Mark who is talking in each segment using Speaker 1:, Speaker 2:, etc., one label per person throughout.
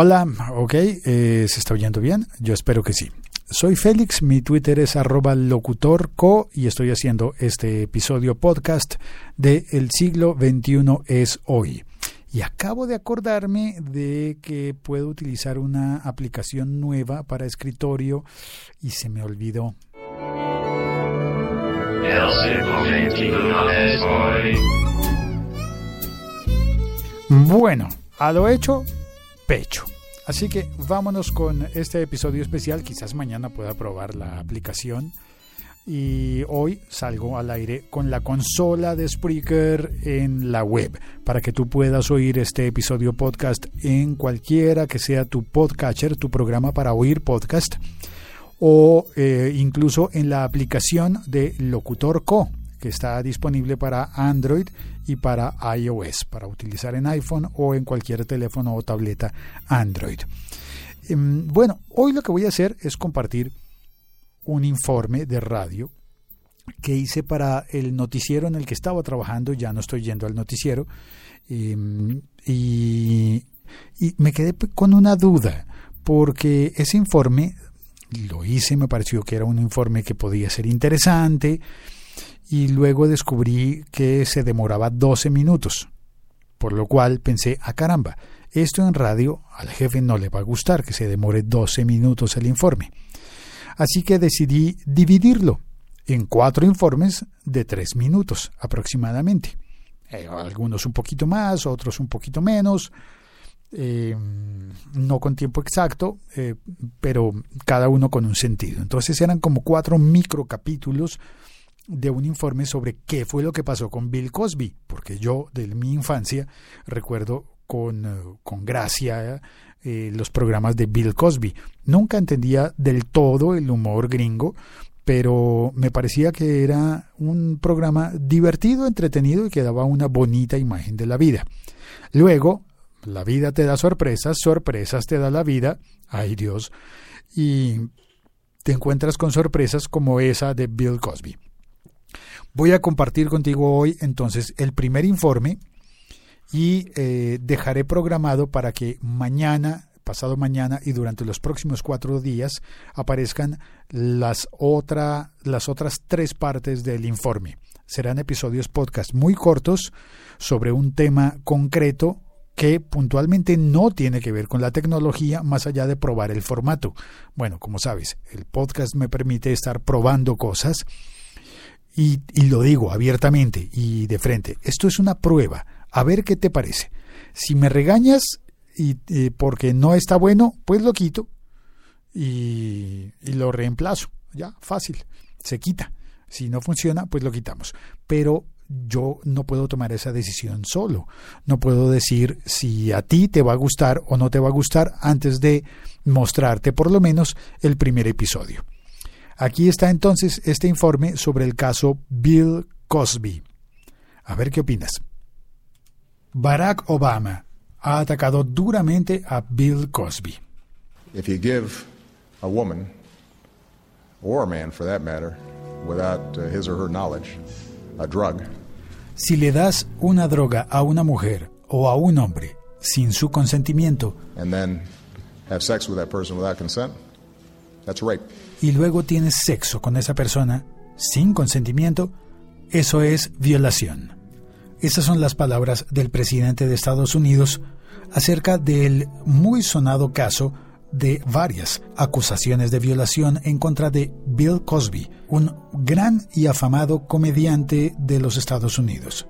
Speaker 1: Hola, ok, eh, ¿se está oyendo bien? Yo espero que sí. Soy Félix, mi Twitter es arroba locutorco y estoy haciendo este episodio podcast de El siglo XXI es hoy. Y acabo de acordarme de que puedo utilizar una aplicación nueva para escritorio y se me olvidó. Bueno, a lo hecho, pecho. Así que vámonos con este episodio especial. Quizás mañana pueda probar la aplicación. Y hoy salgo al aire con la consola de Spreaker en la web para que tú puedas oír este episodio podcast en cualquiera que sea tu podcatcher, tu programa para oír podcast o eh, incluso en la aplicación de Locutor Co que está disponible para Android y para iOS, para utilizar en iPhone o en cualquier teléfono o tableta Android. Em, bueno, hoy lo que voy a hacer es compartir un informe de radio que hice para el noticiero en el que estaba trabajando, ya no estoy yendo al noticiero, em, y, y me quedé con una duda, porque ese informe lo hice, me pareció que era un informe que podía ser interesante, y luego descubrí que se demoraba 12 minutos, por lo cual pensé, a ah, caramba, esto en radio al jefe no le va a gustar que se demore 12 minutos el informe. Así que decidí dividirlo en cuatro informes de tres minutos aproximadamente. Eh, algunos un poquito más, otros un poquito menos, eh, no con tiempo exacto, eh, pero cada uno con un sentido. Entonces eran como cuatro microcapítulos de un informe sobre qué fue lo que pasó con Bill Cosby, porque yo de mi infancia recuerdo con, eh, con gracia eh, los programas de Bill Cosby. Nunca entendía del todo el humor gringo, pero me parecía que era un programa divertido, entretenido y que daba una bonita imagen de la vida. Luego, la vida te da sorpresas, sorpresas te da la vida, ay Dios, y te encuentras con sorpresas como esa de Bill Cosby. Voy a compartir contigo hoy entonces el primer informe y eh, dejaré programado para que mañana, pasado mañana y durante los próximos cuatro días aparezcan las, otra, las otras tres partes del informe. Serán episodios podcast muy cortos sobre un tema concreto que puntualmente no tiene que ver con la tecnología más allá de probar el formato. Bueno, como sabes, el podcast me permite estar probando cosas y, lo digo abiertamente y de frente, esto es una prueba, a ver qué te parece. Si me regañas y, porque no está bueno, pues lo quito y, y lo reemplazo. Ya, fácil, se quita. Si no funciona, pues lo quitamos. Pero yo no puedo tomar esa decisión solo. No puedo decir si a ti te va a gustar o no te va a gustar antes de mostrarte por lo menos el primer episodio. Aquí está entonces este informe sobre el caso Bill Cosby. A ver qué opinas. Barack Obama ha atacado duramente a Bill Cosby.
Speaker 2: If you give a woman, or a man for that matter, without his or her knowledge, a drug,
Speaker 1: si le das una droga a una mujer o a un hombre sin su consentimiento,
Speaker 2: and then have sex with that person without consent, that's
Speaker 1: y luego tienes sexo con esa persona sin consentimiento, eso es violación. Esas son las palabras del presidente de Estados Unidos acerca del muy sonado caso de varias acusaciones de violación en contra de Bill Cosby, un gran y afamado comediante de los Estados Unidos.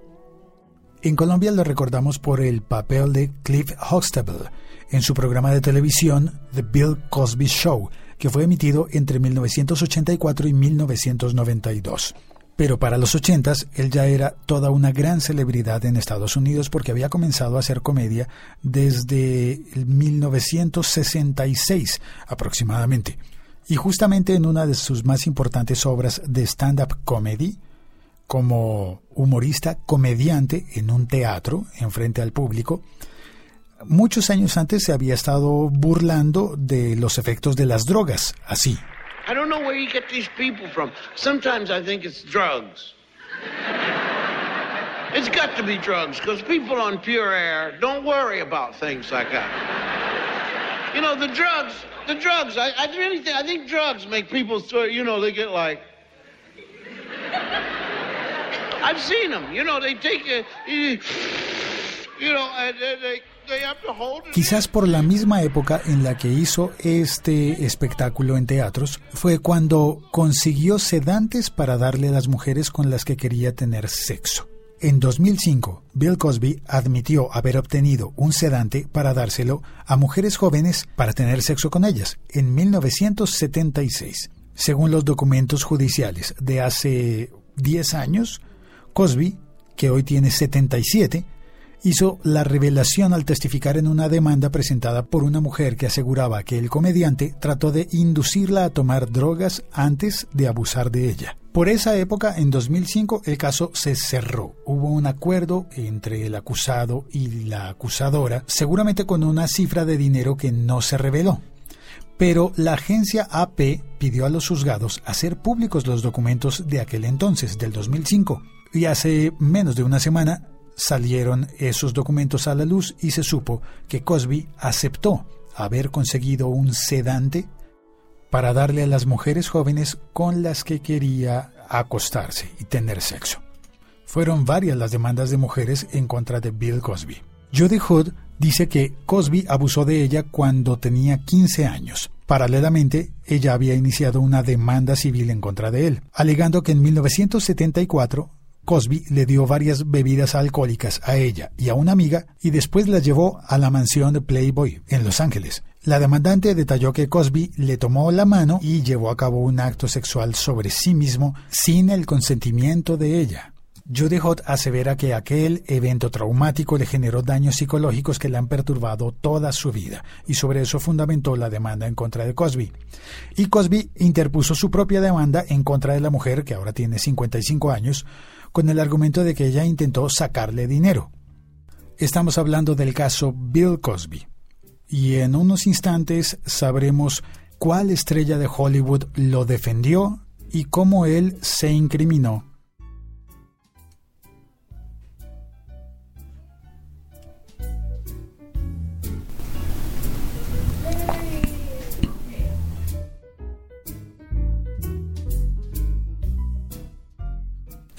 Speaker 1: En Colombia lo recordamos por el papel de Cliff Huxtable en su programa de televisión The Bill Cosby Show, que fue emitido entre 1984 y 1992. Pero para los 80 él ya era toda una gran celebridad en Estados Unidos porque había comenzado a hacer comedia desde 1966 aproximadamente. Y justamente en una de sus más importantes obras de stand-up comedy, como humorista comediante en un teatro en frente al público, muchos años antes se había estado burlando de los efectos de las drogas, así.
Speaker 3: I don't know where you get these people from. Sometimes I think it's drugs. It's got to be drugs because people on pure air don't worry about things like that. You know, the drugs, the drugs, I, I really think, I think drugs make people, you know, they get like, I've seen them, you know, they take, a, you know, they,
Speaker 1: Quizás por la misma época en la que hizo este espectáculo en teatros, fue cuando consiguió sedantes para darle a las mujeres con las que quería tener sexo. En 2005, Bill Cosby admitió haber obtenido un sedante para dárselo a mujeres jóvenes para tener sexo con ellas en 1976. Según los documentos judiciales de hace 10 años, Cosby, que hoy tiene 77, hizo la revelación al testificar en una demanda presentada por una mujer que aseguraba que el comediante trató de inducirla a tomar drogas antes de abusar de ella. Por esa época, en 2005, el caso se cerró. Hubo un acuerdo entre el acusado y la acusadora, seguramente con una cifra de dinero que no se reveló. Pero la agencia AP pidió a los juzgados hacer públicos los documentos de aquel entonces, del 2005. Y hace menos de una semana salieron esos documentos a la luz y se supo que Cosby aceptó haber conseguido un sedante para darle a las mujeres jóvenes con las que quería acostarse y tener sexo. Fueron varias las demandas de mujeres en contra de Bill Cosby. Judy Hood dice que Cosby abusó de ella cuando tenía 15 años. Paralelamente, ella había iniciado una demanda civil en contra de él, alegando que en 1974 Cosby le dio varias bebidas alcohólicas a ella y a una amiga y después la llevó a la mansión de Playboy en Los Ángeles. La demandante detalló que Cosby le tomó la mano y llevó a cabo un acto sexual sobre sí mismo sin el consentimiento de ella. Judy Hot asevera que aquel evento traumático le generó daños psicológicos que le han perturbado toda su vida, y sobre eso fundamentó la demanda en contra de Cosby. Y Cosby interpuso su propia demanda en contra de la mujer, que ahora tiene 55 años, con el argumento de que ella intentó sacarle dinero. Estamos hablando del caso Bill Cosby. Y en unos instantes sabremos cuál estrella de Hollywood lo defendió y cómo él se incriminó.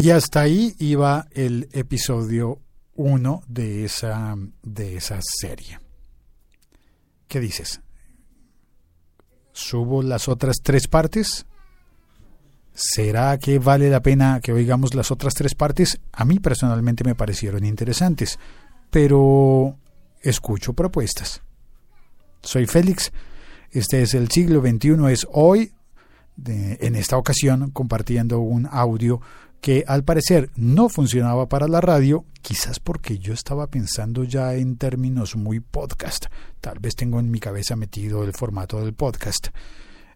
Speaker 1: Y hasta ahí iba el episodio 1 de esa, de esa serie. ¿Qué dices? ¿Subo las otras tres partes? ¿Será que vale la pena que oigamos las otras tres partes? A mí personalmente me parecieron interesantes, pero escucho propuestas. Soy Félix, este es el siglo XXI, es hoy, en esta ocasión, compartiendo un audio que al parecer no funcionaba para la radio, quizás porque yo estaba pensando ya en términos muy podcast. Tal vez tengo en mi cabeza metido el formato del podcast,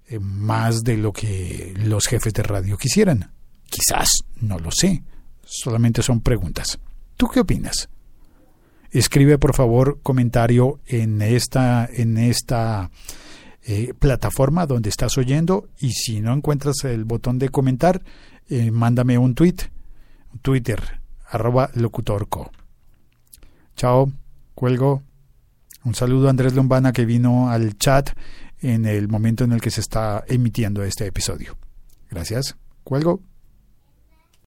Speaker 1: eh, más de lo que los jefes de radio quisieran. Quizás, no lo sé. Solamente son preguntas. ¿Tú qué opinas? Escribe por favor comentario en esta, en esta eh, plataforma donde estás oyendo y si no encuentras el botón de comentar, eh, mándame un tweet, Twitter, arroba locutorco. Chao, cuelgo. Un saludo a Andrés Lombana que vino al chat en el momento en el que se está emitiendo este episodio. Gracias, cuelgo.